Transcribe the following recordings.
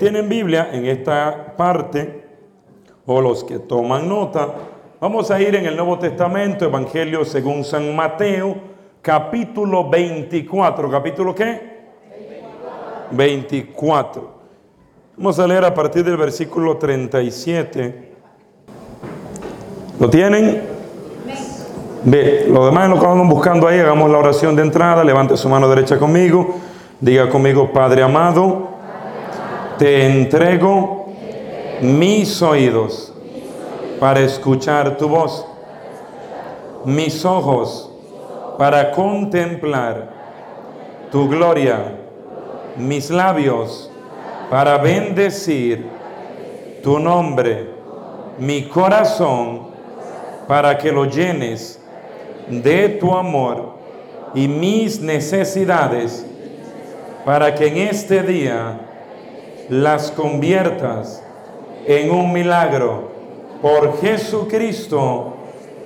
tienen Biblia en esta parte, o los que toman nota, vamos a ir en el Nuevo Testamento, Evangelio según San Mateo, capítulo 24. ¿Capítulo qué? 24. Vamos a leer a partir del versículo 37. ¿Lo tienen? Ve, los demás lo que vamos buscando ahí, hagamos la oración de entrada, levante su mano derecha conmigo, diga conmigo, Padre amado, te entrego mis oídos para escuchar tu voz, mis ojos para contemplar tu gloria, mis labios para bendecir tu nombre, mi corazón para que lo llenes de tu amor y mis necesidades para que en este día las conviertas en un milagro por Jesucristo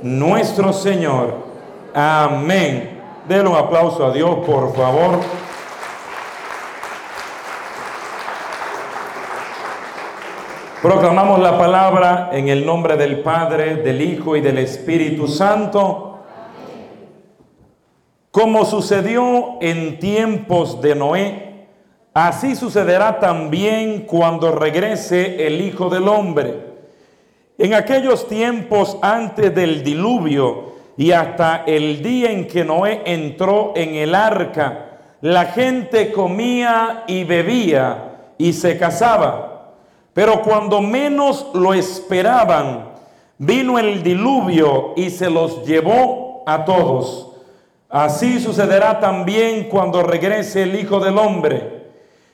nuestro Señor. Amén. Denle un aplauso a Dios, por favor. Proclamamos la palabra en el nombre del Padre, del Hijo y del Espíritu Santo. Como sucedió en tiempos de Noé, Así sucederá también cuando regrese el Hijo del Hombre. En aquellos tiempos antes del diluvio y hasta el día en que Noé entró en el arca, la gente comía y bebía y se casaba. Pero cuando menos lo esperaban, vino el diluvio y se los llevó a todos. Así sucederá también cuando regrese el Hijo del Hombre.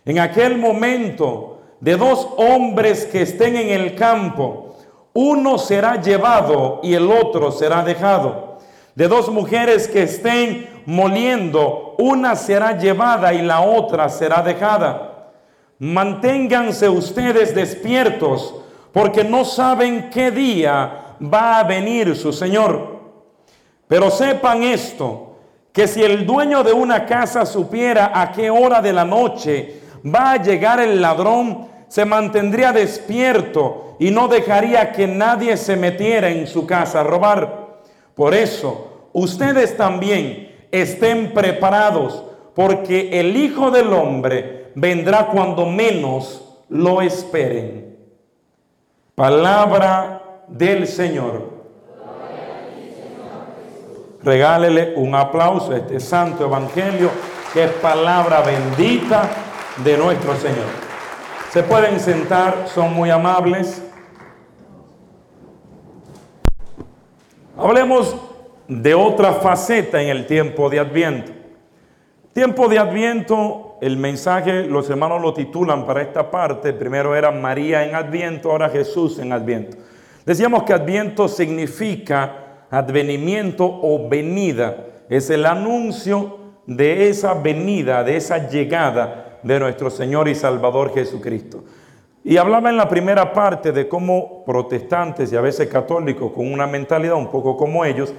En aquel momento, de dos hombres que estén en el campo, uno será llevado y el otro será dejado. De dos mujeres que estén moliendo, una será llevada y la otra será dejada. Manténganse ustedes despiertos, porque no saben qué día va a venir su Señor. Pero sepan esto, que si el dueño de una casa supiera a qué hora de la noche va a llegar el ladrón, se mantendría despierto y no dejaría que nadie se metiera en su casa a robar. Por eso, ustedes también estén preparados, porque el Hijo del Hombre vendrá cuando menos lo esperen. Palabra del Señor. Regálele un aplauso a este santo evangelio, que es palabra bendita de nuestro Señor. Se pueden sentar, son muy amables. Hablemos de otra faceta en el tiempo de Adviento. Tiempo de Adviento, el mensaje, los hermanos lo titulan para esta parte. Primero era María en Adviento, ahora Jesús en Adviento. Decíamos que Adviento significa advenimiento o venida. Es el anuncio de esa venida, de esa llegada de nuestro Señor y Salvador Jesucristo. Y hablaba en la primera parte de cómo protestantes y a veces católicos con una mentalidad un poco como ellos,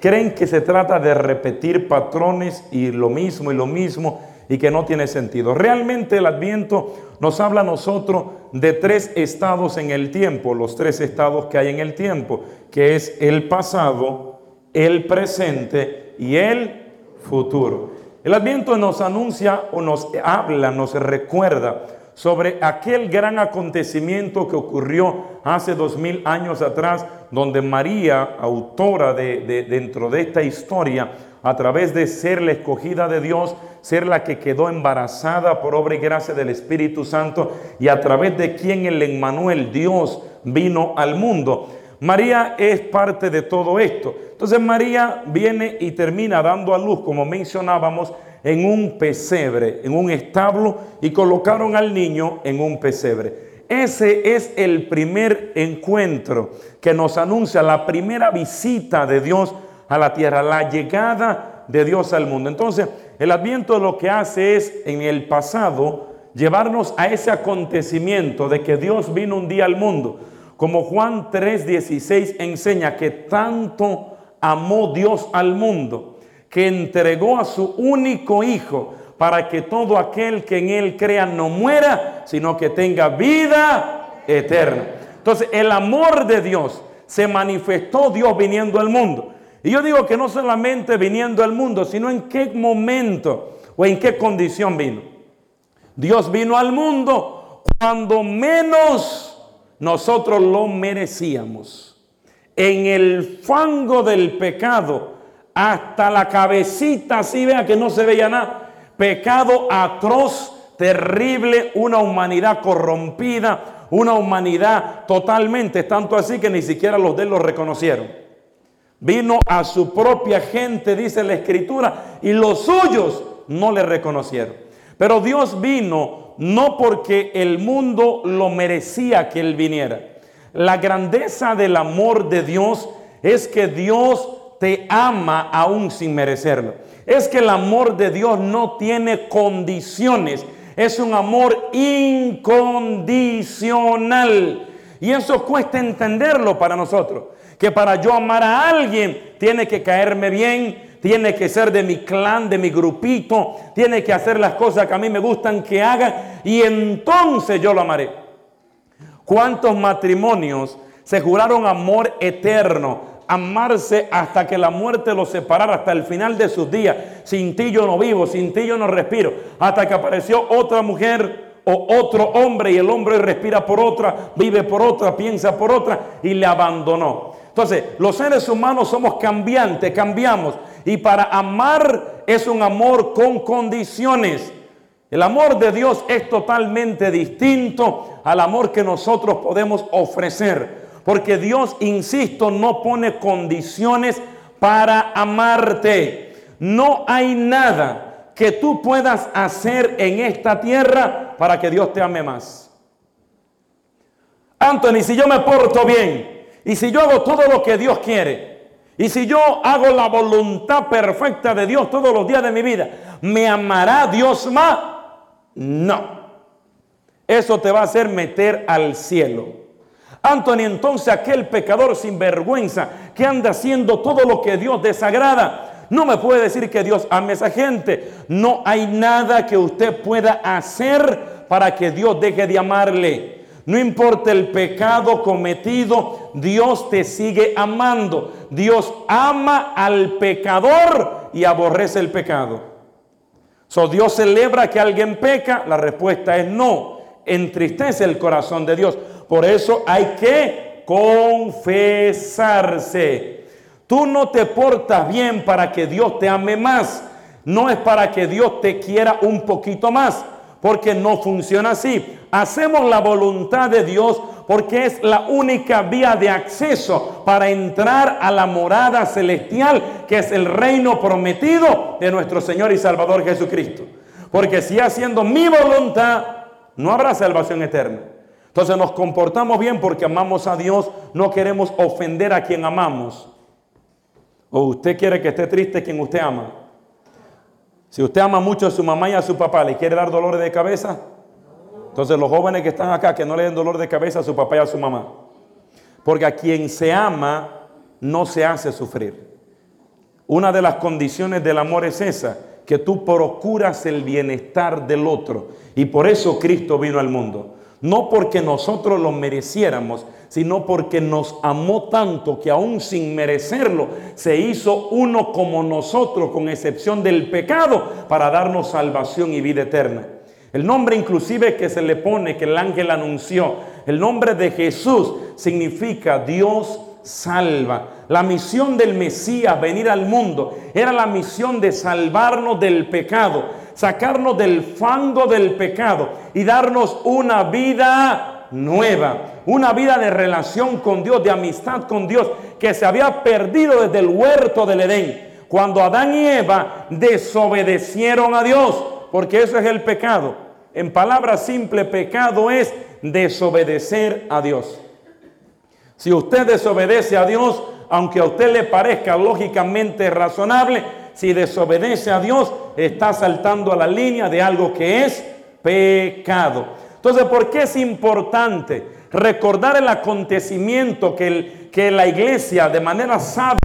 creen que se trata de repetir patrones y lo mismo y lo mismo y que no tiene sentido. Realmente el adviento nos habla a nosotros de tres estados en el tiempo, los tres estados que hay en el tiempo, que es el pasado, el presente y el futuro. El Adviento nos anuncia o nos habla, nos recuerda sobre aquel gran acontecimiento que ocurrió hace dos mil años atrás, donde María, autora de, dentro de esta historia, a través de ser la escogida de Dios, ser la que quedó embarazada por obra y gracia del Espíritu Santo, y a través de quien el Emmanuel, Dios, vino al mundo. María es parte de todo esto. Entonces María viene y termina dando a luz, como mencionábamos, en un pesebre, en un establo, y colocaron al niño en un pesebre. Ese es el primer encuentro que nos anuncia la primera visita de Dios a la tierra, la llegada de Dios al mundo. Entonces, el adviento lo que hace es, en el pasado, llevarnos a ese acontecimiento de que Dios vino un día al mundo como Juan 3:16 enseña que tanto amó Dios al mundo que entregó a su único hijo para que todo aquel que en Él crea no muera, sino que tenga vida eterna. Entonces, el amor de Dios se manifestó Dios viniendo al mundo. Y yo digo que no solamente viniendo al mundo, sino en qué momento o en qué condición vino. Dios vino al mundo cuando menos nosotros lo merecíamos. En el fango del pecado, hasta la cabecita, así vea que no se veía nada. Pecado atroz, terrible, una humanidad corrompida, una humanidad totalmente, tanto así que ni siquiera los de él lo reconocieron. Vino a su propia gente, dice la escritura, y los suyos no le reconocieron. Pero Dios vino no porque el mundo lo merecía que Él viniera. La grandeza del amor de Dios es que Dios te ama aún sin merecerlo. Es que el amor de Dios no tiene condiciones. Es un amor incondicional. Y eso cuesta entenderlo para nosotros. Que para yo amar a alguien tiene que caerme bien, tiene que ser de mi clan, de mi grupito, tiene que hacer las cosas que a mí me gustan que haga y entonces yo lo amaré. ¿Cuántos matrimonios se juraron amor eterno? amarse hasta que la muerte los separara, hasta el final de sus días. Sin ti yo no vivo, sin ti yo no respiro. Hasta que apareció otra mujer o otro hombre y el hombre respira por otra, vive por otra, piensa por otra y le abandonó. Entonces, los seres humanos somos cambiantes, cambiamos. Y para amar es un amor con condiciones. El amor de Dios es totalmente distinto al amor que nosotros podemos ofrecer. Porque Dios, insisto, no pone condiciones para amarte. No hay nada que tú puedas hacer en esta tierra para que Dios te ame más. Anthony, si yo me porto bien y si yo hago todo lo que Dios quiere y si yo hago la voluntad perfecta de Dios todos los días de mi vida, ¿me amará Dios más? No. Eso te va a hacer meter al cielo. Anthony, entonces aquel pecador sin vergüenza que anda haciendo todo lo que Dios desagrada, no me puede decir que Dios ame a esa gente. No hay nada que usted pueda hacer para que Dios deje de amarle. No importa el pecado cometido, Dios te sigue amando. Dios ama al pecador y aborrece el pecado. So, Dios celebra que alguien peca, la respuesta es no. Entristece el corazón de Dios. Por eso hay que confesarse. Tú no te portas bien para que Dios te ame más. No es para que Dios te quiera un poquito más. Porque no funciona así. Hacemos la voluntad de Dios porque es la única vía de acceso para entrar a la morada celestial, que es el reino prometido de nuestro Señor y Salvador Jesucristo. Porque si haciendo mi voluntad, no habrá salvación eterna. Entonces nos comportamos bien porque amamos a Dios, no queremos ofender a quien amamos. O usted quiere que esté triste quien usted ama. Si usted ama mucho a su mamá y a su papá, ¿le quiere dar dolor de cabeza? Entonces los jóvenes que están acá, que no le den dolor de cabeza a su papá y a su mamá. Porque a quien se ama no se hace sufrir. Una de las condiciones del amor es esa, que tú procuras el bienestar del otro. Y por eso Cristo vino al mundo no porque nosotros lo mereciéramos, sino porque nos amó tanto que aún sin merecerlo, se hizo uno como nosotros, con excepción del pecado, para darnos salvación y vida eterna. El nombre inclusive que se le pone, que el ángel anunció, el nombre de Jesús significa Dios salva. La misión del Mesías, venir al mundo, era la misión de salvarnos del pecado, sacarnos del fango del pecado y darnos una vida nueva, una vida de relación con Dios, de amistad con Dios, que se había perdido desde el huerto del Edén, cuando Adán y Eva desobedecieron a Dios, porque eso es el pecado. En palabras simples, pecado es desobedecer a Dios. Si usted desobedece a Dios, aunque a usted le parezca lógicamente razonable, si desobedece a Dios, está saltando a la línea de algo que es pecado. Entonces, ¿por qué es importante recordar el acontecimiento que, que la iglesia de manera sabia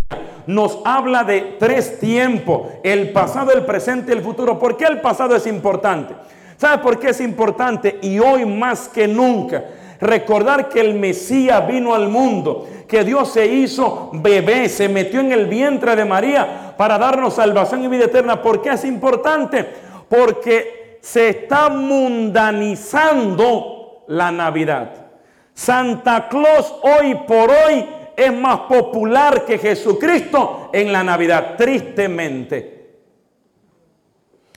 nos habla de tres tiempos, el pasado, el presente y el futuro. ¿Por qué el pasado es importante? ¿Sabe por qué es importante? Y hoy más que nunca, recordar que el Mesías vino al mundo, que Dios se hizo bebé, se metió en el vientre de María para darnos salvación y vida eterna. ¿Por qué es importante? Porque se está mundanizando la Navidad. Santa Claus hoy por hoy es más popular que Jesucristo en la Navidad, tristemente.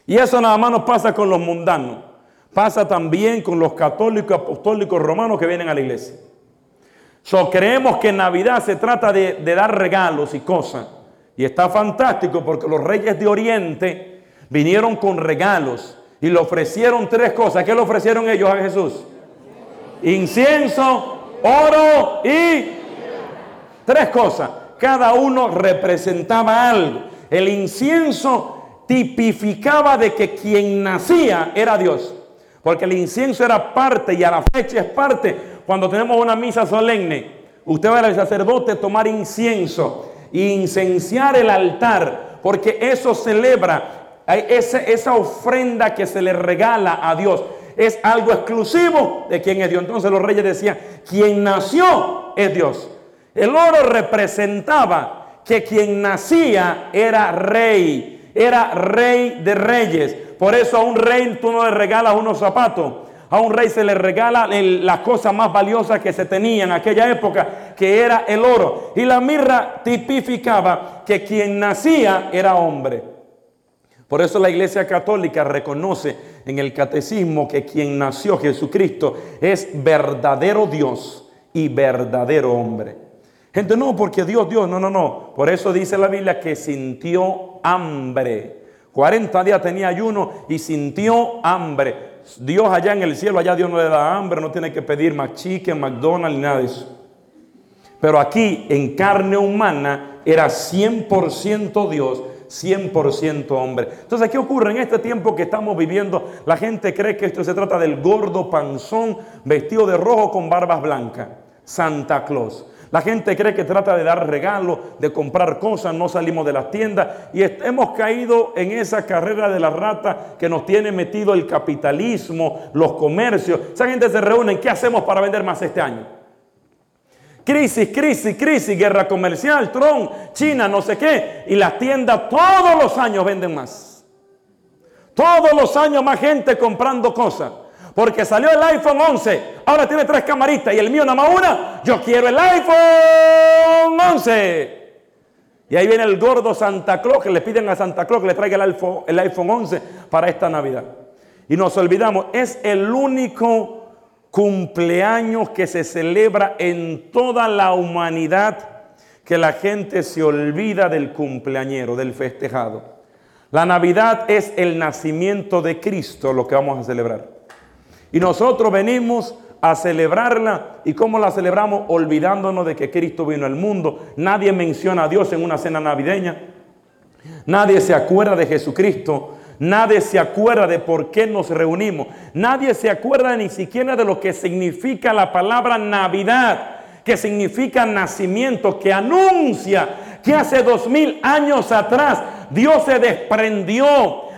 Y eso nada más nos pasa con los mundanos. Pasa también con los católicos apostólicos romanos que vienen a la iglesia. So, creemos que en Navidad se trata de, dar regalos y cosas. Y está fantástico porque los reyes de Oriente vinieron con regalos y le ofrecieron tres cosas. ¿Qué le ofrecieron ellos a Jesús? Incienso, oro y tres cosas. Cada uno representaba algo. El incienso tipificaba de que quien nacía era Dios. Porque el incienso era parte y a la fecha es parte. Cuando tenemos una misa solemne, usted va al sacerdote tomar incienso e incenciar el altar. Porque eso celebra esa, esa ofrenda que se le regala a Dios. Es algo exclusivo de quien es Dios. Entonces los reyes decían, quien nació es Dios. El oro representaba que quien nacía era rey era rey de reyes. Por eso a un rey tú no le regalas unos zapatos. A un rey se le regala la cosa más valiosa que se tenía en aquella época, que era el oro. Y la mirra tipificaba que quien nacía era hombre. Por eso la Iglesia Católica reconoce en el catecismo que quien nació Jesucristo es verdadero Dios y verdadero hombre. Gente, no, porque Dios, Dios, no, no, no. Por eso dice la Biblia que sintió hambre. 40 días tenía ayuno y sintió hambre. Dios allá en el cielo, allá Dios no le da hambre, no tiene que pedir más chicken, McDonald's, nada de eso. Pero aquí, en carne humana, era 100% Dios, 100% hombre. Entonces, ¿qué ocurre en este tiempo que estamos viviendo? La gente cree que esto se trata del gordo panzón vestido de rojo con barbas blancas. Santa Claus. La gente cree que trata de dar regalos, de comprar cosas, no salimos de las tiendas y hemos caído en esa carrera de la rata que nos tiene metido el capitalismo, los comercios. Esa gente se reúne, ¿qué hacemos para vender más este año? Crisis, crisis, crisis, guerra comercial, Trump, China, no sé qué. Y las tiendas todos los años venden más. Todos los años más gente comprando cosas. Porque salió el iPhone 11, ahora tiene tres camaritas y el mío nada más una. Yo quiero el iPhone 11. Y ahí viene el gordo Santa Claus que le piden a Santa Claus que le traiga el iPhone, el iPhone 11 para esta Navidad. Y nos olvidamos, es el único cumpleaños que se celebra en toda la humanidad que la gente se olvida del cumpleañero, del festejado. La Navidad es el nacimiento de Cristo, lo que vamos a celebrar. Y nosotros venimos a celebrarla. ¿Y cómo la celebramos? Olvidándonos de que Cristo vino al mundo. Nadie menciona a Dios en una cena navideña. Nadie se acuerda de Jesucristo. Nadie se acuerda de por qué nos reunimos. Nadie se acuerda ni siquiera de lo que significa la palabra Navidad, que significa nacimiento, que anuncia que hace dos mil años atrás Dios se desprendió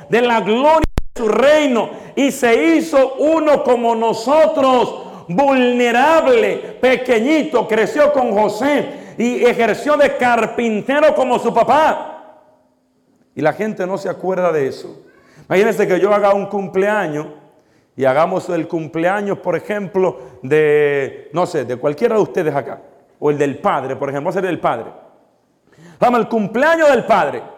de la gloria su reino y se hizo uno como nosotros, vulnerable, pequeñito, creció con José y ejerció de carpintero como su papá. Y la gente no se acuerda de eso. Imagínense que yo haga un cumpleaños y hagamos el cumpleaños, por ejemplo, de, no sé, de cualquiera de ustedes acá, o el del padre, por ejemplo, a el padre. Vamos, el cumpleaños del padre.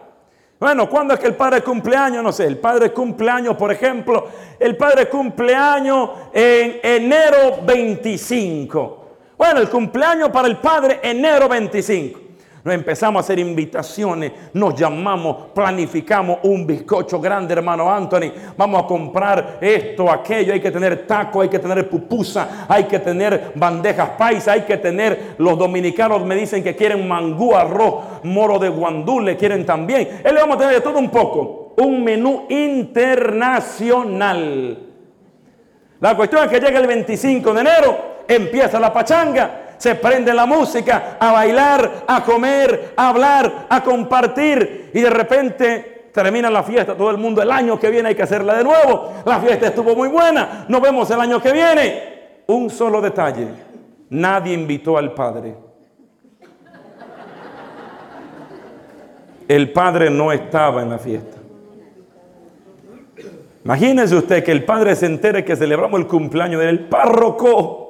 Bueno, ¿cuándo es que el padre cumpleaños? No sé, el padre cumpleaños, por ejemplo, el padre cumpleaños en enero 25. Bueno, el cumpleaños para el padre enero 25. Nos empezamos a hacer invitaciones, nos llamamos, planificamos un bizcocho grande, hermano Anthony. Vamos a comprar esto, aquello. Hay que tener taco, hay que tener pupusa, hay que tener bandejas paisa, hay que tener. Los dominicanos me dicen que quieren mangú, arroz, moro de guandule, quieren también. Él le vamos a tener de todo un poco. Un menú internacional. La cuestión es que llega el 25 de enero, empieza la pachanga se prende la música, a bailar, a comer, a hablar, a compartir. Y de repente termina la fiesta, todo el mundo el año que viene hay que hacerla de nuevo. La fiesta estuvo muy buena, nos vemos el año que viene. Un solo detalle, nadie invitó al Padre. El Padre no estaba en la fiesta. Imagínese usted que el Padre se entere que celebramos el cumpleaños del párroco.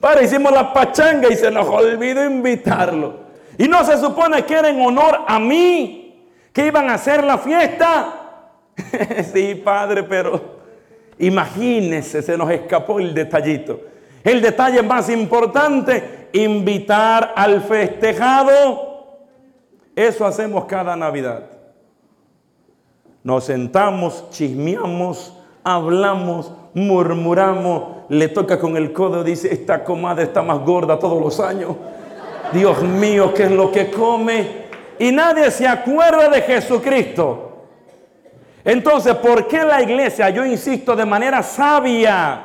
Padre, hicimos la pachanga y se nos olvidó invitarlo. Y no se supone que era en honor a mí que iban a hacer la fiesta. sí, Padre, pero imagínese, se nos escapó el detallito. El detalle más importante, invitar al festejado. Eso hacemos cada Navidad. Nos sentamos, chismeamos, hablamos, murmuramos, le toca con el codo, dice, esta comadre está más gorda todos los años. Dios mío, ¿qué es lo que come? Y nadie se acuerda de Jesucristo. Entonces, ¿por qué la iglesia, yo insisto, de manera sabia,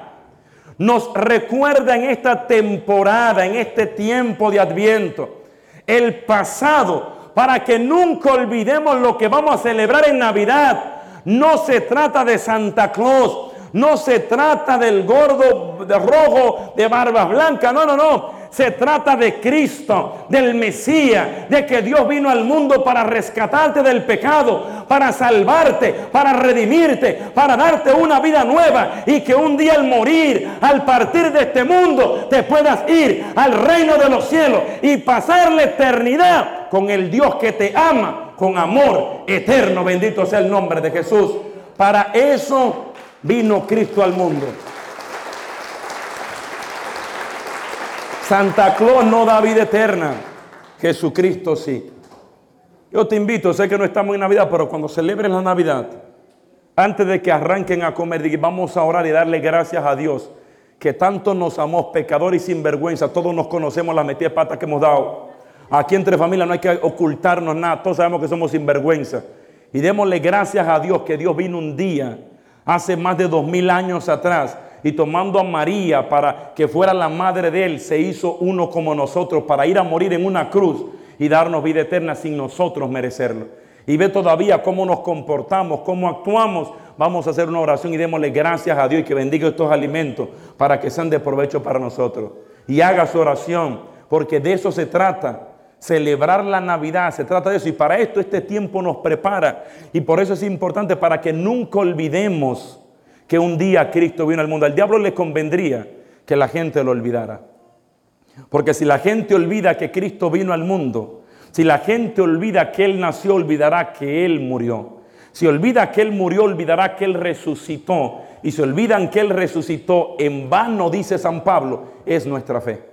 nos recuerda en esta temporada, en este tiempo de adviento, el pasado, para que nunca olvidemos lo que vamos a celebrar en Navidad. No se trata de Santa Claus, no se trata del gordo de rojo de barba blanca, no, no, no. Se trata de Cristo, del Mesías, de que Dios vino al mundo para rescatarte del pecado, para salvarte, para redimirte, para darte una vida nueva y que un día al morir, al partir de este mundo, te puedas ir al reino de los cielos y pasar la eternidad con el Dios que te ama con amor eterno. Bendito sea el nombre de Jesús. Para eso vino Cristo al mundo. Santa Claus no da vida eterna. Jesucristo sí. Yo te invito, sé que no estamos en Navidad, pero cuando celebres la Navidad, antes de que arranquen a comer, vamos a orar y darle gracias a Dios, que tanto nos amó, pecadores y sinvergüenza, todos nos conocemos la metida de pata que hemos dado. Aquí entre familia no hay que ocultarnos nada, todos sabemos que somos sinvergüenza. Y démosle gracias a Dios que Dios vino un día, hace más de dos mil años atrás, y tomando a María para que fuera la madre de él, se hizo uno como nosotros para ir a morir en una cruz y darnos vida eterna sin nosotros merecerlo. Y ve todavía cómo nos comportamos, cómo actuamos. Vamos a hacer una oración y démosle gracias a Dios y que bendiga estos alimentos para que sean de provecho para nosotros. Y haga su oración, porque de eso se trata. Celebrar la Navidad, se trata de eso. Y para esto este tiempo nos prepara. Y por eso es importante para que nunca olvidemos que un día Cristo vino al mundo. Al diablo le convendría que la gente lo olvidara. Porque si la gente olvida que Cristo vino al mundo, si la gente olvida que Él nació, olvidará que Él murió. Si olvida que Él murió, olvidará que Él resucitó. Y si olvidan que Él resucitó, en vano, dice San Pablo, es nuestra fe.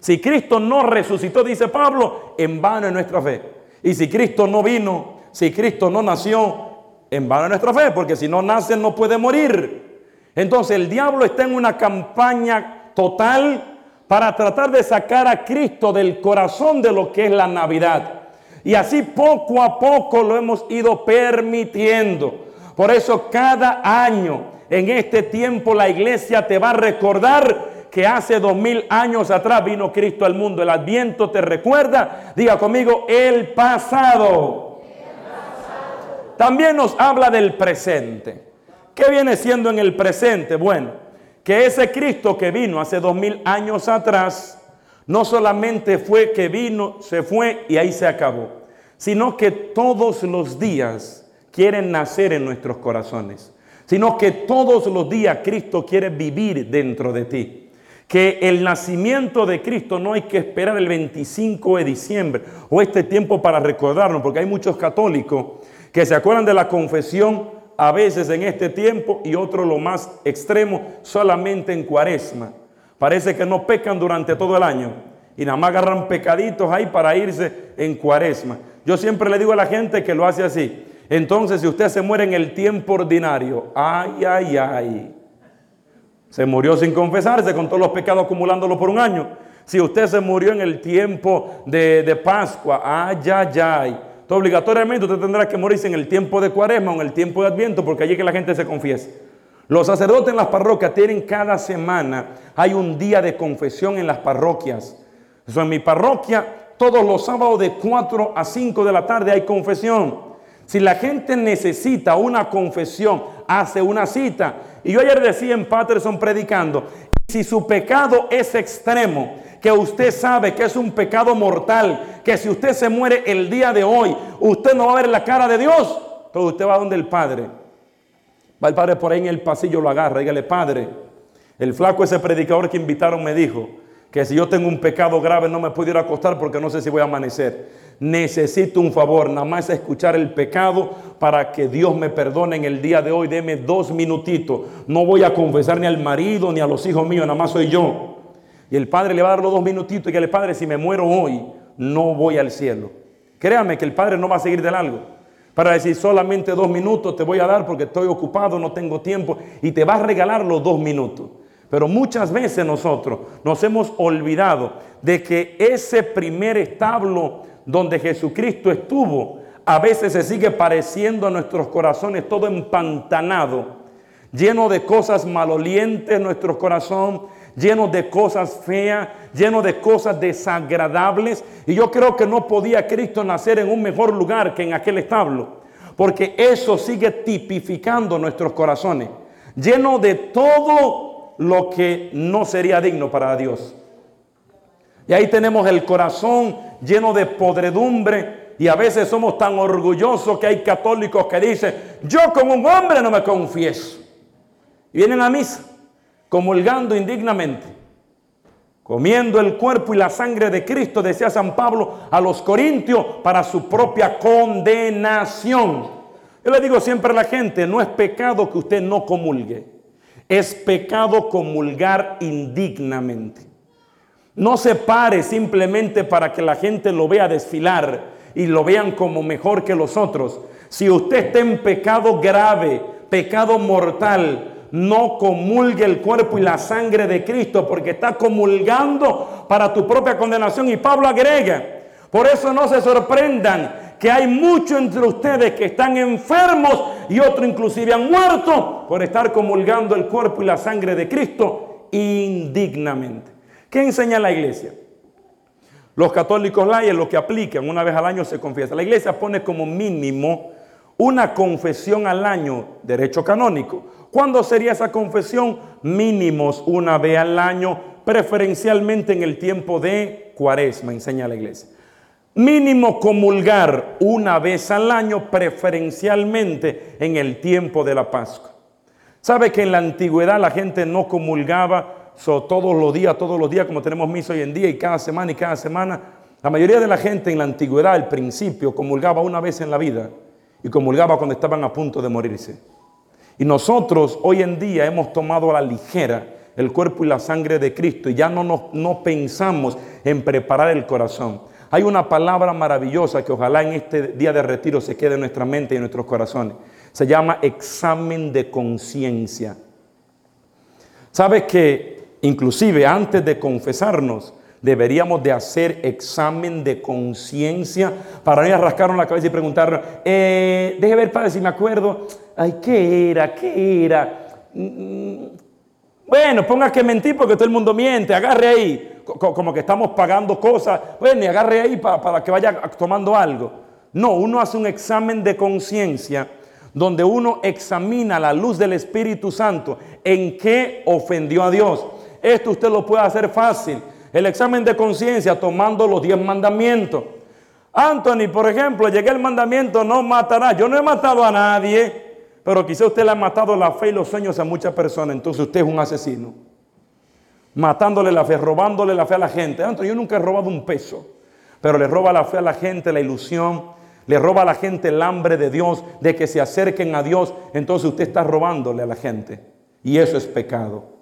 Si Cristo no resucitó, dice Pablo, en vano es nuestra fe. Y si Cristo no vino, si Cristo no nació, en vano nuestra fe, porque si no nace no puede morir. Entonces el diablo está en una campaña total para tratar de sacar a Cristo del corazón de lo que es la Navidad. Y así poco a poco lo hemos ido permitiendo. Por eso cada año en este tiempo la iglesia te va a recordar que hace dos mil años atrás vino Cristo al mundo. El adviento te recuerda, diga conmigo, el pasado. También nos habla del presente. ¿Qué viene siendo en el presente? Bueno, que ese Cristo que vino hace dos mil años atrás, no solamente fue que vino, se fue y ahí se acabó, sino que todos los días quieren nacer en nuestros corazones, sino que todos los días Cristo quiere vivir dentro de ti. Que el nacimiento de Cristo no hay que esperar el 25 de diciembre o este tiempo para recordarnos, porque hay muchos católicos que se acuerdan de la confesión a veces en este tiempo y otro lo más extremo solamente en cuaresma. Parece que no pecan durante todo el año y nada más agarran pecaditos ahí para irse en cuaresma. Yo siempre le digo a la gente que lo hace así. Entonces, si usted se muere en el tiempo ordinario, ay, ay, ay. Se murió sin confesarse con todos los pecados acumulándolo por un año. Si usted se murió en el tiempo de, de Pascua, ay, ay, ay obligatoriamente usted tendrá que morirse en el tiempo de cuaresma o en el tiempo de adviento, porque allí es que la gente se confiesa. Los sacerdotes en las parroquias tienen cada semana, hay un día de confesión en las parroquias. Eso en mi parroquia, todos los sábados de 4 a 5 de la tarde hay confesión. Si la gente necesita una confesión, hace una cita. Y yo ayer decía en Patterson predicando, si su pecado es extremo, que usted sabe que es un pecado mortal, que si usted se muere el día de hoy, usted no va a ver la cara de Dios, pero usted va donde el Padre. Va el Padre por ahí en el pasillo, lo agarra, dígale, Padre, el flaco ese predicador que invitaron me dijo que si yo tengo un pecado grave no me puedo ir a acostar porque no sé si voy a amanecer necesito un favor, nada más escuchar el pecado para que Dios me perdone en el día de hoy. Deme dos minutitos. No voy a confesar ni al marido ni a los hijos míos, nada más soy yo. Y el Padre le va a dar los dos minutitos y que el Padre, si me muero hoy, no voy al cielo. Créame que el Padre no va a seguir del algo. Para decir solamente dos minutos te voy a dar porque estoy ocupado, no tengo tiempo. Y te va a regalar los dos minutos. Pero muchas veces nosotros nos hemos olvidado de que ese primer establo donde Jesucristo estuvo, a veces se sigue pareciendo a nuestros corazones todo empantanado, lleno de cosas malolientes nuestro corazón, lleno de cosas feas, lleno de cosas desagradables. Y yo creo que no podía Cristo nacer en un mejor lugar que en aquel establo, porque eso sigue tipificando nuestros corazones, lleno de todo lo que no sería digno para Dios. Y ahí tenemos el corazón lleno de podredumbre. Y a veces somos tan orgullosos que hay católicos que dicen, yo como un hombre no me confieso. Y vienen a misa, comulgando indignamente, comiendo el cuerpo y la sangre de Cristo, decía San Pablo a los corintios, para su propia condenación. Yo le digo siempre a la gente, no es pecado que usted no comulgue, es pecado comulgar indignamente. No se pare simplemente para que la gente lo vea desfilar y lo vean como mejor que los otros. Si usted está en pecado grave, pecado mortal, no comulgue el cuerpo y la sangre de Cristo porque está comulgando para tu propia condenación. Y Pablo agrega, por eso no se sorprendan que hay muchos entre ustedes que están enfermos y otros inclusive han muerto por estar comulgando el cuerpo y la sangre de Cristo indignamente. ¿Qué enseña la iglesia? Los católicos layes lo que aplican, una vez al año se confiesa. La iglesia pone como mínimo una confesión al año, derecho canónico. ¿Cuándo sería esa confesión? Mínimos una vez al año, preferencialmente en el tiempo de cuaresma, enseña la iglesia. Mínimo comulgar una vez al año, preferencialmente en el tiempo de la Pascua. ¿Sabe que en la antigüedad la gente no comulgaba todos los días, todos los días, como tenemos misa hoy en día, y cada semana y cada semana. La mayoría de la gente en la antigüedad, al principio, comulgaba una vez en la vida y comulgaba cuando estaban a punto de morirse. Y nosotros hoy en día hemos tomado a la ligera el cuerpo y la sangre de Cristo y ya no, nos, no pensamos en preparar el corazón. Hay una palabra maravillosa que ojalá en este día de retiro se quede en nuestra mente y en nuestros corazones. Se llama examen de conciencia. ¿Sabes que Inclusive antes de confesarnos, deberíamos de hacer examen de conciencia para no rascarnos la cabeza y preguntar, eh, deje ver, padre, si me acuerdo, ay, ¿qué era? ¿Qué era? Mm, bueno, ponga que mentir porque todo el mundo miente, agarre ahí, como que estamos pagando cosas, bueno, y agarre ahí para, para que vaya tomando algo. No, uno hace un examen de conciencia donde uno examina la luz del Espíritu Santo en qué ofendió a Dios. Esto usted lo puede hacer fácil. El examen de conciencia tomando los diez mandamientos. Anthony, por ejemplo, llegué al mandamiento, no matará. Yo no he matado a nadie, pero quizá usted le ha matado la fe y los sueños a muchas personas. Entonces usted es un asesino. Matándole la fe, robándole la fe a la gente. Anthony, yo nunca he robado un peso, pero le roba la fe a la gente, la ilusión. Le roba a la gente el hambre de Dios, de que se acerquen a Dios. Entonces usted está robándole a la gente. Y eso es pecado.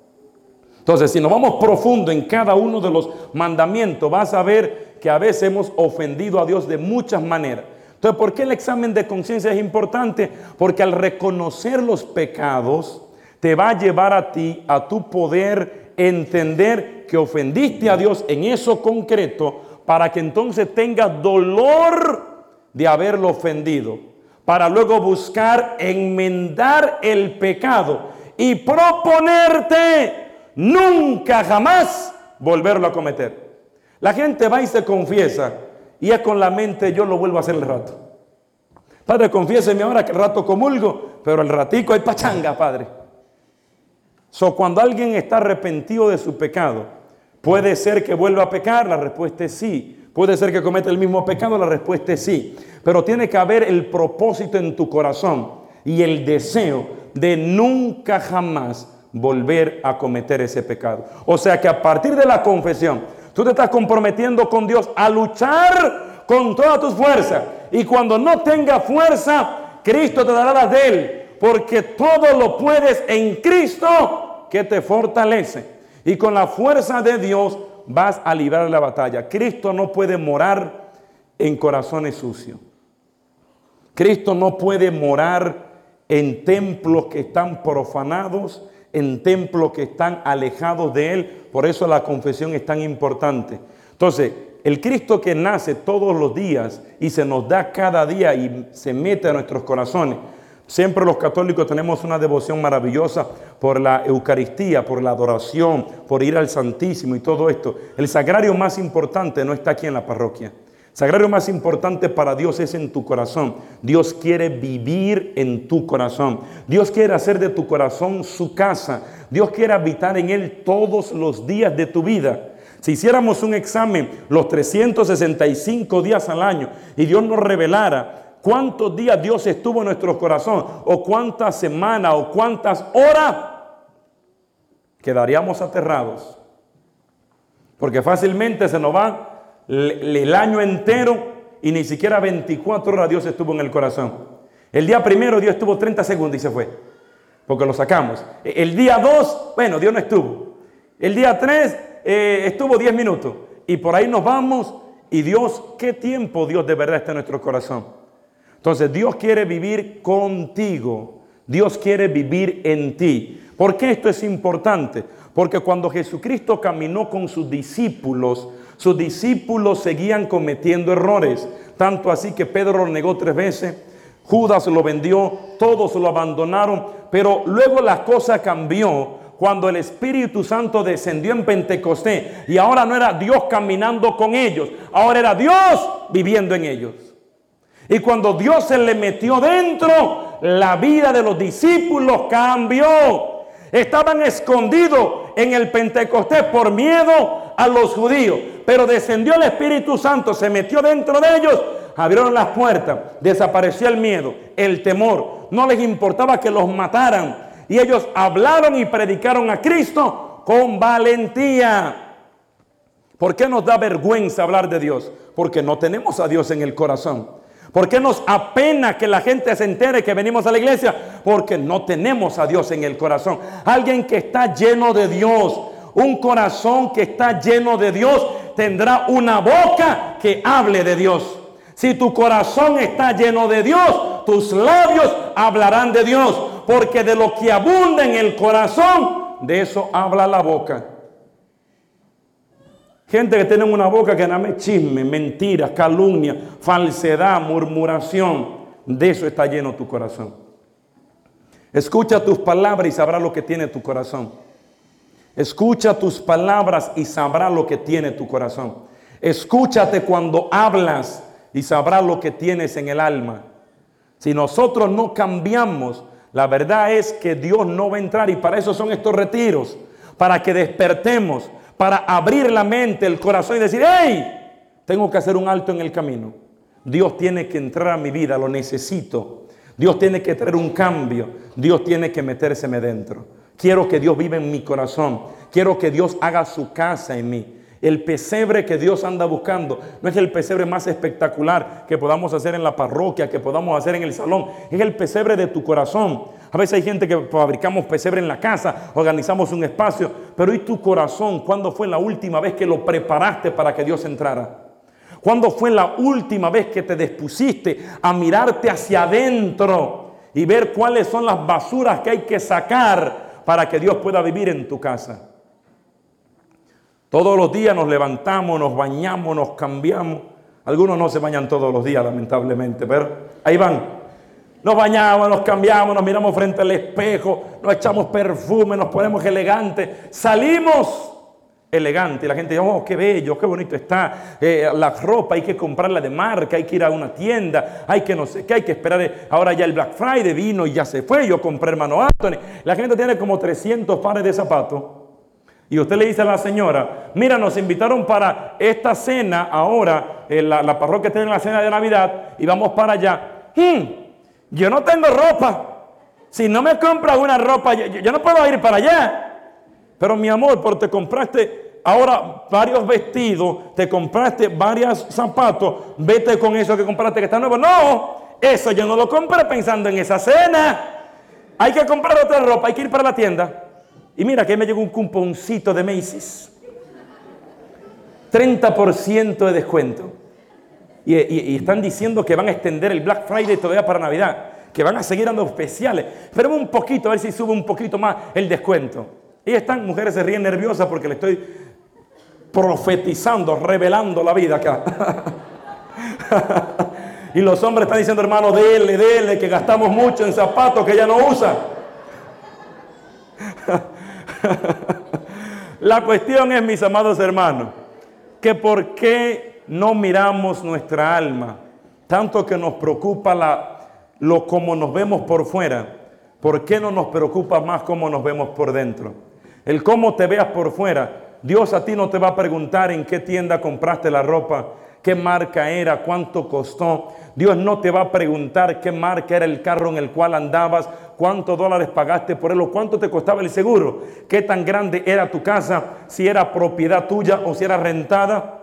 Entonces, si nos vamos profundo en cada uno de los mandamientos, vas a ver que a veces hemos ofendido a Dios de muchas maneras. Entonces, ¿por qué el examen de conciencia es importante? Porque al reconocer los pecados, te va a llevar a ti a tu poder entender que ofendiste a Dios en eso concreto para que entonces tengas dolor de haberlo ofendido, para luego buscar enmendar el pecado y proponerte nunca jamás volverlo a cometer. La gente va y se confiesa y es con la mente, yo lo vuelvo a hacer el rato. Padre, confiéseme ahora que el rato comulgo, pero el ratico hay pachanga, Padre. So, cuando alguien está arrepentido de su pecado, puede ser que vuelva a pecar, la respuesta es sí. Puede ser que cometa el mismo pecado, la respuesta es sí. Pero tiene que haber el propósito en tu corazón y el deseo de nunca jamás volver a cometer ese pecado. O sea que a partir de la confesión, tú te estás comprometiendo con Dios a luchar con todas tus fuerzas. Y cuando no tenga fuerza, Cristo te dará las de Él. Porque todo lo puedes en Cristo que te fortalece. Y con la fuerza de Dios vas a librar la batalla. Cristo no puede morar en corazones sucios. Cristo no puede morar en templos que están profanados, en templos que están alejados de Él. Por eso la confesión es tan importante. Entonces, el Cristo que nace todos los días y se nos da cada día y se mete a nuestros corazones. Siempre los católicos tenemos una devoción maravillosa por la Eucaristía, por la adoración, por ir al Santísimo y todo esto. El sagrario más importante no está aquí en la parroquia. Sagrario más importante para Dios es en tu corazón. Dios quiere vivir en tu corazón. Dios quiere hacer de tu corazón su casa. Dios quiere habitar en él todos los días de tu vida. Si hiciéramos un examen los 365 días al año y Dios nos revelara cuántos días Dios estuvo en nuestro corazón o cuántas semanas o cuántas horas, quedaríamos aterrados. Porque fácilmente se nos va el año entero y ni siquiera 24 horas Dios estuvo en el corazón. El día primero Dios estuvo 30 segundos y se fue, porque lo sacamos. El día 2, bueno, Dios no estuvo. El día 3 eh, estuvo 10 minutos y por ahí nos vamos y Dios, ¿qué tiempo Dios de verdad está en nuestro corazón? Entonces Dios quiere vivir contigo, Dios quiere vivir en ti. ¿Por qué esto es importante? Porque cuando Jesucristo caminó con sus discípulos, sus discípulos seguían cometiendo errores, tanto así que Pedro lo negó tres veces, Judas lo vendió, todos lo abandonaron, pero luego la cosa cambió cuando el Espíritu Santo descendió en Pentecostés y ahora no era Dios caminando con ellos, ahora era Dios viviendo en ellos. Y cuando Dios se le metió dentro, la vida de los discípulos cambió. Estaban escondidos en el Pentecostés por miedo a los judíos, pero descendió el Espíritu Santo, se metió dentro de ellos, abrieron las puertas, desapareció el miedo, el temor, no les importaba que los mataran, y ellos hablaron y predicaron a Cristo con valentía. ¿Por qué nos da vergüenza hablar de Dios? Porque no tenemos a Dios en el corazón. ¿Por qué nos apena que la gente se entere que venimos a la iglesia? Porque no tenemos a Dios en el corazón. Alguien que está lleno de Dios, un corazón que está lleno de Dios, tendrá una boca que hable de Dios. Si tu corazón está lleno de Dios, tus labios hablarán de Dios porque de lo que abunda en el corazón, de eso habla la boca. Gente que tiene una boca que nada más chisme, mentira, calumnia, falsedad, murmuración. De eso está lleno tu corazón. Escucha tus palabras y sabrá lo que tiene tu corazón. Escucha tus palabras y sabrá lo que tiene tu corazón. Escúchate cuando hablas y sabrá lo que tienes en el alma. Si nosotros no cambiamos, la verdad es que Dios no va a entrar y para eso son estos retiros, para que despertemos, para abrir la mente, el corazón y decir, hey, tengo que hacer un alto en el camino. Dios tiene que entrar a mi vida, lo necesito. Dios tiene que traer un cambio. Dios tiene que metérseme dentro. Quiero que Dios viva en mi corazón. Quiero que Dios haga su casa en mí. El pesebre que Dios anda buscando no es el pesebre más espectacular que podamos hacer en la parroquia, que podamos hacer en el salón. Es el pesebre de tu corazón. A veces hay gente que fabricamos pesebre en la casa, organizamos un espacio, pero ¿y tu corazón? ¿Cuándo fue la última vez que lo preparaste para que Dios entrara? ¿Cuándo fue la última vez que te dispusiste a mirarte hacia adentro y ver cuáles son las basuras que hay que sacar para que Dios pueda vivir en tu casa? Todos los días nos levantamos, nos bañamos, nos cambiamos. Algunos no se bañan todos los días, lamentablemente, pero ahí van. Nos bañamos, nos cambiamos, nos miramos frente al espejo, nos echamos perfume, nos ponemos elegantes. Salimos elegante. La gente dice, oh, qué bello, qué bonito está. Eh, la ropa hay que comprarla de marca, hay que ir a una tienda, hay que no sé qué, hay que esperar. Ahora ya el Black Friday vino y ya se fue. Yo compré hermano Anthony. La gente tiene como 300 pares de zapatos. Y usted le dice a la señora, mira, nos invitaron para esta cena ahora, en la, parroquia tiene la cena de Navidad y vamos para allá. Hmm, yo no tengo ropa. Si no me compras una ropa, yo no puedo ir para allá. Pero mi amor, porque te compraste ahora varios vestidos, te compraste varios zapatos, vete con eso que compraste que está nuevo. No, eso yo no lo compré pensando en esa cena. Hay que comprar otra ropa, hay que ir para la tienda. Y mira que me llegó un cumponcito de Macy's. 30% de descuento. Y, están diciendo que van a extender el Black Friday todavía para Navidad. Que van a seguir dando especiales. Pero un poquito, a ver si sube un poquito más el descuento. Y están, mujeres se ríen nerviosas porque le estoy profetizando, revelando la vida acá. y los hombres están diciendo, hermano, dele, dele, que gastamos mucho en zapatos que ella no usa. la cuestión es, mis amados hermanos, que por qué no miramos nuestra alma, tanto que nos preocupa lo como nos vemos por fuera, ¿por qué no nos preocupa más cómo nos vemos por dentro? el cómo te veas por fuera. Dios a ti no te va a preguntar en qué tienda compraste la ropa, qué marca era, cuánto costó. Dios no te va a preguntar qué marca era el carro en el cual andabas, cuántos dólares pagaste por él o cuánto te costaba el seguro, qué tan grande era tu casa, si era propiedad tuya o si era rentada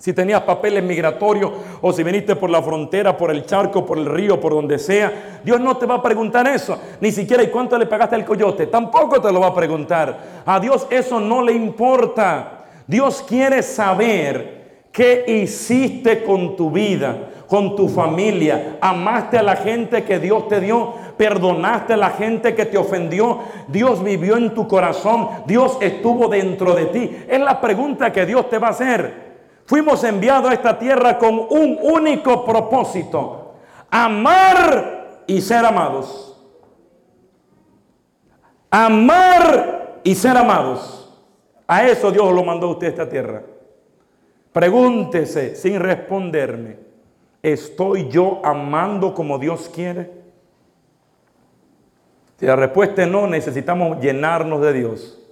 si tenías papeles migratorios o si viniste por la frontera, por el charco, por el río, por donde sea. Dios no te va a preguntar eso. Ni siquiera, ¿y cuánto le pagaste al coyote? Tampoco te lo va a preguntar. A Dios eso no le importa. Dios quiere saber qué hiciste con tu vida, con tu familia. Amaste a la gente que Dios te dio. Perdonaste a la gente que te ofendió. Dios vivió en tu corazón. Dios estuvo dentro de ti. Es la pregunta que Dios te va a hacer. Fuimos enviados a esta tierra con un único propósito, amar y ser amados. Amar y ser amados. A eso Dios lo mandó a usted a esta tierra. Pregúntese sin responderme, ¿estoy yo amando como Dios quiere? Si la respuesta es no, necesitamos llenarnos de Dios.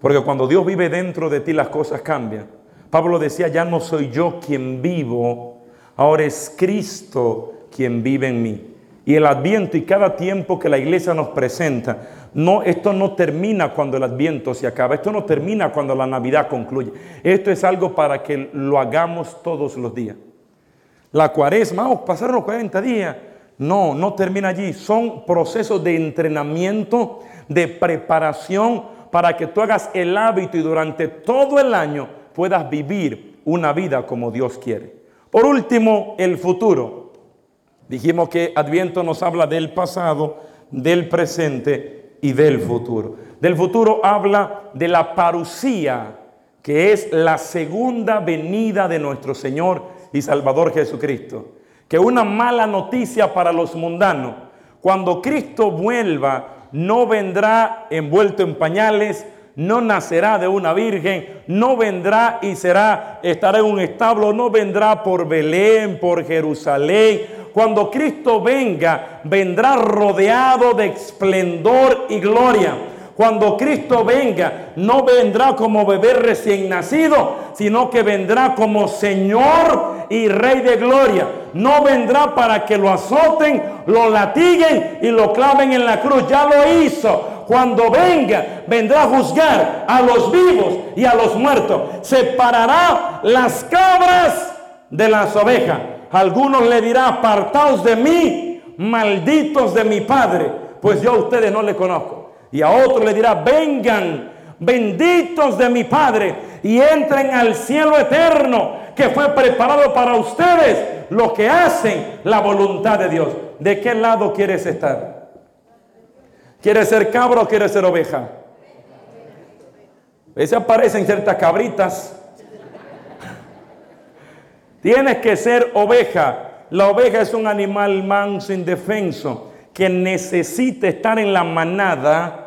Porque cuando Dios vive dentro de ti las cosas cambian. Pablo decía, ya no soy yo quien vivo, ahora es Cristo quien vive en mí. Y el adviento y cada tiempo que la iglesia nos presenta, no, esto no termina cuando el adviento se acaba, esto no termina cuando la Navidad concluye. Esto es algo para que lo hagamos todos los días. La cuaresma, vamos, pasaron los 40 días. No, no termina allí. Son procesos de entrenamiento, de preparación para que tú hagas el hábito y durante todo el año puedas vivir una vida como Dios quiere. Por último, el futuro. Dijimos que Adviento nos habla del pasado, del presente y del futuro. Del futuro habla de la parucía, que es la segunda venida de nuestro Señor y Salvador Jesucristo. Que una mala noticia para los mundanos. Cuando Cristo vuelva, no vendrá envuelto en pañales, no nacerá de una virgen, no vendrá y será, estará en un establo, no vendrá por Belén, por Jerusalén. Cuando Cristo venga, vendrá rodeado de esplendor y gloria. Cuando Cristo venga, no vendrá como bebé recién nacido, sino que vendrá como Señor y Rey de gloria. No vendrá para que lo azoten, lo latiguen y lo claven en la cruz. Ya lo hizo cuando venga, vendrá a juzgar a los vivos y a los muertos. Separará las cabras de las ovejas. Algunos le dirá, apartaos de mí, malditos de mi Padre, pues yo a ustedes no le conozco. Y a otros le dirá, vengan, benditos de mi Padre, y entren al cielo eterno que fue preparado para ustedes, los que hacen la voluntad de Dios. ¿De qué lado quieres estar? ¿Quiere ser cabra o quiere ser oveja? Ese aparecen ciertas cabritas. Tienes que ser oveja. La oveja es un animal manso, indefenso, que necesita estar en la manada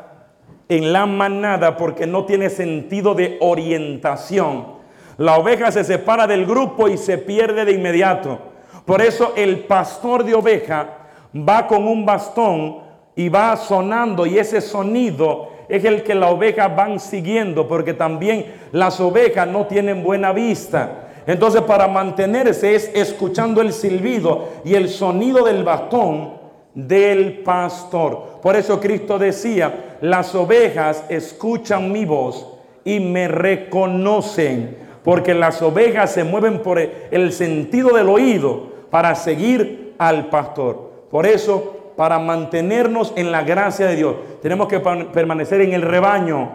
en la manada porque no tiene sentido de orientación. La oveja se separa del grupo y se pierde de inmediato. Por eso el pastor de oveja va con un bastón y va sonando y ese sonido es el que las ovejas van siguiendo porque también las ovejas no tienen buena vista. Entonces para mantenerse es escuchando el silbido y el sonido del bastón del pastor. Por eso Cristo decía, las ovejas escuchan mi voz y me reconocen, porque las ovejas se mueven por el sentido del oído para seguir al pastor. Por eso, para mantenernos en la gracia de Dios, tenemos que permanecer en el rebaño,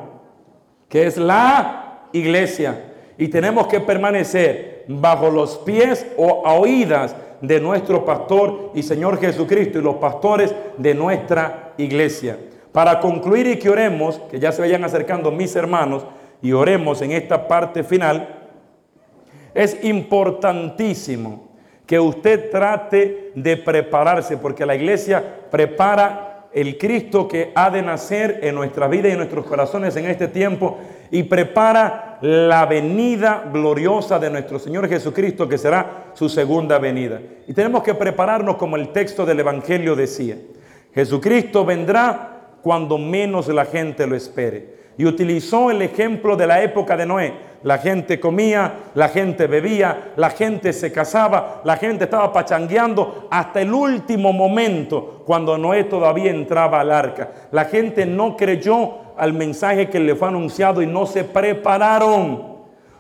que es la iglesia. Y tenemos que permanecer bajo los pies o a oídas de nuestro pastor y Señor Jesucristo y los pastores de nuestra iglesia. Para concluir y que oremos, que ya se vayan acercando mis hermanos y oremos en esta parte final, es importantísimo que usted trate de prepararse, porque la iglesia prepara el Cristo que ha de nacer en nuestra vida y en nuestros corazones en este tiempo y prepara la venida gloriosa de nuestro Señor Jesucristo, que será su segunda venida. Y tenemos que prepararnos como el texto del Evangelio decía. Jesucristo vendrá cuando menos la gente lo espere. Y utilizó el ejemplo de la época de Noé. La gente comía, la gente bebía, la gente se casaba, la gente estaba pachangueando hasta el último momento cuando Noé todavía entraba al arca. La gente no creyó al mensaje que le fue anunciado y no se prepararon.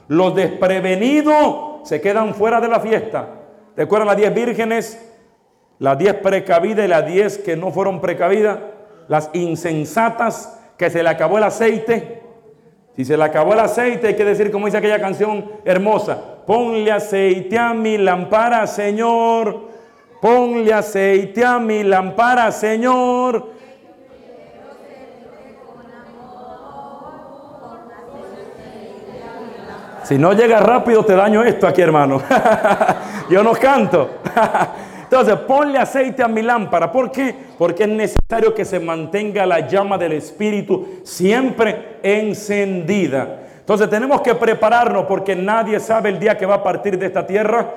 Los desprevenidos se quedan fuera de la fiesta. ¿Recuerdan las diez vírgenes? Las diez precavidas y las diez que no fueron precavidas. Las insensatas que se le acabó el aceite. Si se le acabó el aceite, hay que decir como dice aquella canción hermosa. Ponle aceite a mi lámpara, Señor. Ponle aceite a mi lámpara, Señor. Si no llega rápido, te daño esto aquí, hermano. Yo no canto. Entonces, ponle aceite a mi lámpara. ¿Por qué? Porque es necesario que se mantenga la llama del Espíritu siempre encendida. Entonces, tenemos que prepararnos porque nadie sabe el día que va a partir de esta tierra.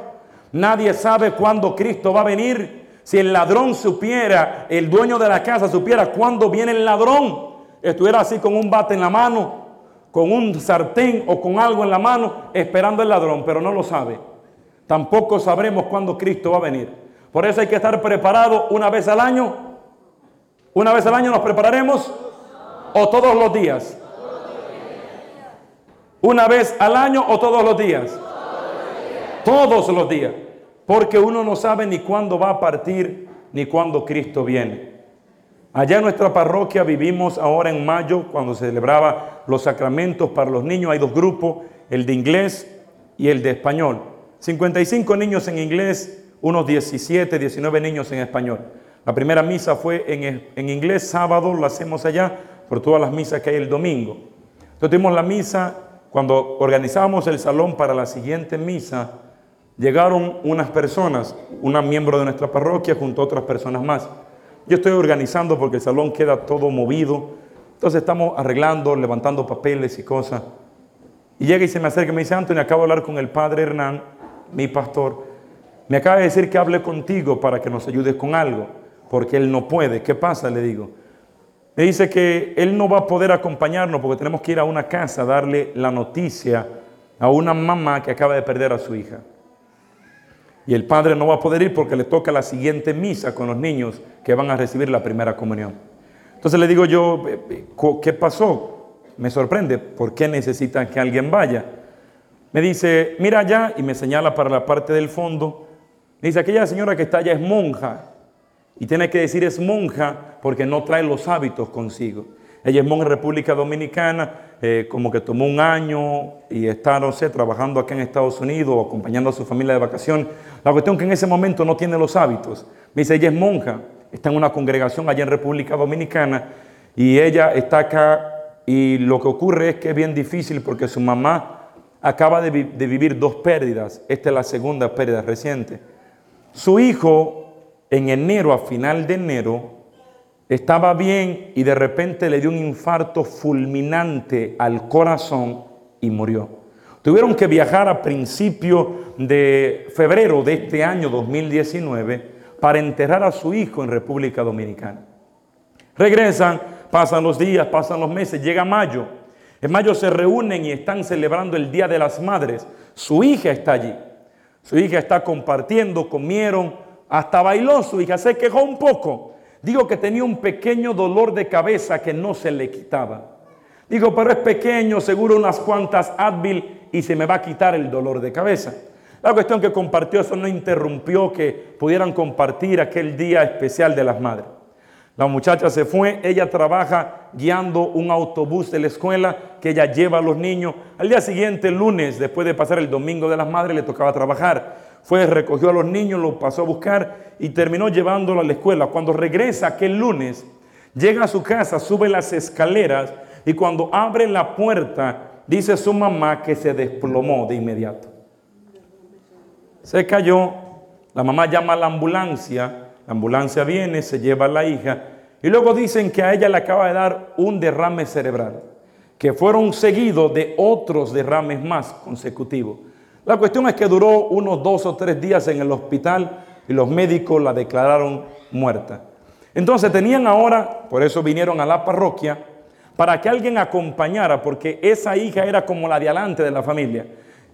Nadie sabe cuándo Cristo va a venir. Si el ladrón supiera, el dueño de la casa supiera cuándo viene el ladrón, estuviera así con un bate en la mano, con un sartén o con algo en la mano esperando el ladrón, pero no lo sabe. Tampoco sabremos cuándo Cristo va a venir. Por eso hay que estar preparado una vez al año. Una vez al año nos prepararemos o todos los días. Una vez al año o todos los días. Todos los días. Porque uno no sabe ni cuándo va a partir ni cuándo Cristo viene. Allá en nuestra parroquia vivimos ahora en mayo, cuando se celebraba los sacramentos para los niños. Hay dos grupos, el de inglés y el de español. 55 niños en inglés, unos 17, 19 niños en español. La primera misa fue en, en inglés, sábado lo hacemos allá, por todas las misas que hay el domingo. Entonces tuvimos la misa, cuando organizábamos el salón para la siguiente misa, llegaron unas personas, una miembro de nuestra parroquia junto a otras personas más. Yo estoy organizando porque el salón queda todo movido. Entonces estamos arreglando, levantando papeles y cosas. Y llega y se me acerca y me dice, Antonio, acabo de hablar con el padre Hernán, mi pastor. Me acaba de decir que hable contigo para que nos ayudes con algo, porque él no puede. ¿Qué pasa? Le digo. Me dice que él no va a poder acompañarnos porque tenemos que ir a una casa a darle la noticia a una mamá que acaba de perder a su hija. Y el padre no va a poder ir porque le toca la siguiente misa con los niños que van a recibir la primera comunión. Entonces le digo yo, ¿qué pasó? Me sorprende, ¿por qué necesitan que alguien vaya? Me dice, mira allá, y me señala para la parte del fondo. Dice, aquella señora que está allá es monja. Y tiene que decir es monja porque no trae los hábitos consigo. Ella es monja en República Dominicana, eh, como que tomó un año y está, no sé, trabajando acá en Estados Unidos, acompañando a su familia de vacación. La cuestión es que en ese momento no tiene los hábitos. Dice, ella es monja, está en una congregación allá en República Dominicana y ella está acá y lo que ocurre es que es bien difícil porque su mamá acaba de vivir dos pérdidas. Esta es la segunda pérdida reciente. Su hijo en enero, a final de enero, estaba bien y de repente le dio un infarto fulminante al corazón y murió. Tuvieron que viajar a principio de febrero de este año 2019 para enterrar a su hijo en República Dominicana. Regresan, pasan los días, pasan los meses, llega mayo. En mayo se reúnen y están celebrando el Día de las Madres. Su hija está allí. Su hija está compartiendo, comieron, hasta bailó su hija, se quejó un poco. Digo que tenía un pequeño dolor de cabeza que no se le quitaba. Digo, pero es pequeño, seguro unas cuantas Advil y se me va a quitar el dolor de cabeza. La cuestión que compartió eso no interrumpió que pudieran compartir aquel día especial de las madres. La muchacha se fue, ella trabaja guiando un autobús de la escuela que ella lleva a los niños. Al día siguiente, lunes, después de pasar el domingo de las madres, le tocaba trabajar. Fue, recogió a los niños, los pasó a buscar y terminó llevándolo a la escuela. Cuando regresa aquel lunes, llega a su casa, sube las escaleras y cuando abre la puerta, dice su mamá que se desplomó de inmediato. Se cayó, la mamá llama a la ambulancia, la ambulancia viene, se lleva a la hija y luego dicen que a ella le acaba de dar un derrame cerebral, que fueron seguidos de otros derrames más consecutivos. La cuestión es que duró unos dos o tres días en el hospital y los médicos la declararon muerta. Entonces tenían ahora, por eso vinieron a la parroquia, para que alguien acompañara, porque esa hija era como la de adelante de la familia.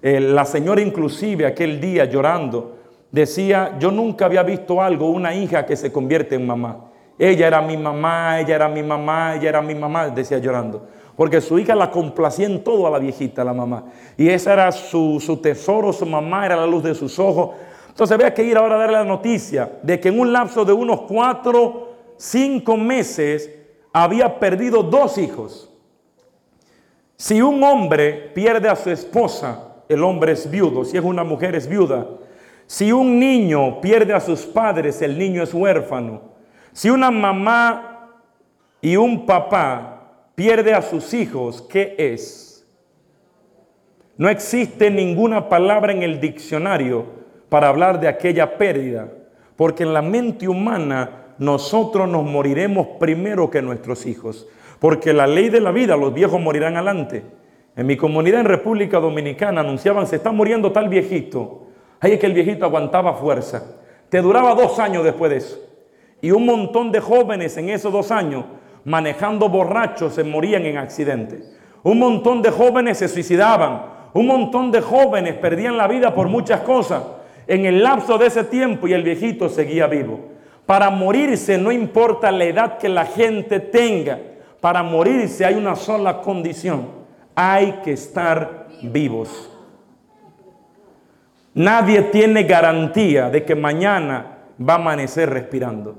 Eh, la señora inclusive aquel día llorando decía, yo nunca había visto algo, una hija que se convierte en mamá. Ella era mi mamá, ella era mi mamá, ella era mi mamá, decía llorando. Porque su hija la complacía en todo a la viejita, la mamá. Y esa era su, su tesoro, su mamá era la luz de sus ojos. Entonces había que ir ahora a darle la noticia de que en un lapso de unos cuatro, cinco meses había perdido dos hijos. Si un hombre pierde a su esposa, el hombre es viudo, si es una mujer es viuda. Si un niño pierde a sus padres, el niño es huérfano. Si una mamá y un papá pierde a sus hijos, ¿qué es? No existe ninguna palabra en el diccionario para hablar de aquella pérdida, porque en la mente humana nosotros nos moriremos primero que nuestros hijos, porque la ley de la vida, los viejos morirán adelante. En mi comunidad en República Dominicana anunciaban, se está muriendo tal viejito. Ahí es que el viejito aguantaba fuerza. Te duraba dos años después de eso. Y un montón de jóvenes en esos dos años, manejando borrachos, se morían en accidentes. Un montón de jóvenes se suicidaban. Un montón de jóvenes perdían la vida por muchas cosas. En el lapso de ese tiempo y el viejito seguía vivo. Para morirse no importa la edad que la gente tenga. Para morirse hay una sola condición hay que estar vivos. Nadie tiene garantía de que mañana va a amanecer respirando.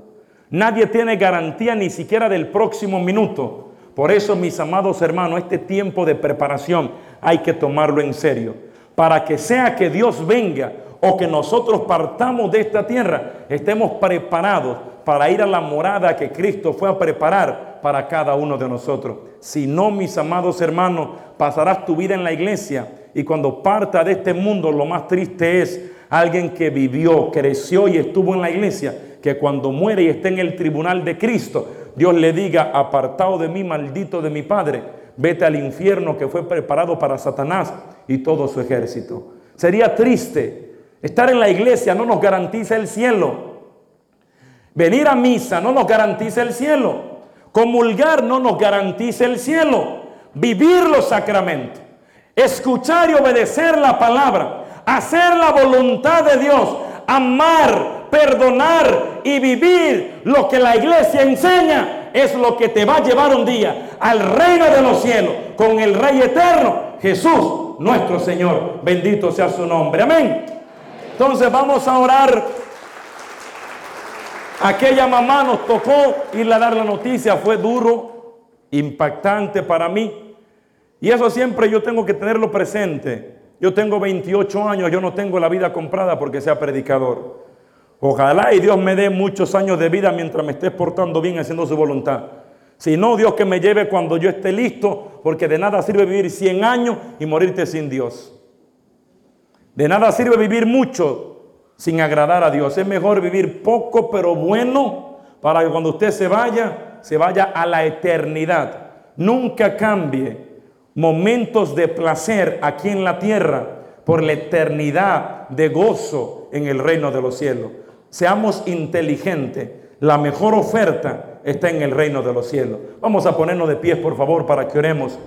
Nadie tiene garantía ni siquiera del próximo minuto. Por eso, mis amados hermanos, este tiempo de preparación hay que tomarlo en serio. Para que sea que Dios venga o que nosotros partamos de esta tierra, estemos preparados para ir a la morada que Cristo fue a preparar para cada uno de nosotros. Si no, mis amados hermanos, pasarás tu vida en la iglesia y cuando parta de este mundo lo más triste es alguien que vivió, creció y estuvo en la iglesia, que cuando muere y esté en el tribunal de Cristo, Dios le diga, apartado de mí, maldito de mi Padre, vete al infierno que fue preparado para Satanás y todo su ejército. Sería triste. Estar en la iglesia no nos garantiza el cielo. Venir a misa no nos garantiza el cielo. Comulgar no nos garantiza el cielo. Vivir los sacramentos. Escuchar y obedecer la palabra. Hacer la voluntad de Dios. Amar, perdonar y vivir lo que la iglesia enseña es lo que te va a llevar un día al reino de los cielos con el Rey eterno, Jesús, nuestro Señor. Bendito sea su nombre. Amén. Entonces vamos a orar Aquella mamá nos tocó irle a dar la noticia, fue duro, impactante para mí. Y eso siempre yo tengo que tenerlo presente. Yo tengo 28 años, yo no tengo la vida comprada porque sea predicador. Ojalá y Dios me dé muchos años de vida mientras me esté portando bien haciendo su voluntad. Si no, Dios que me lleve cuando yo esté listo, porque de nada sirve vivir 100 años y morirte sin Dios. De nada sirve vivir mucho sin agradar a Dios. Es mejor vivir poco pero bueno para que cuando usted se vaya, se vaya a la eternidad. Nunca cambie momentos de placer aquí en la tierra por la eternidad de gozo en el reino de los cielos. Seamos inteligentes. La mejor oferta está en el reino de los cielos. Vamos a ponernos de pies, por favor, para que oremos.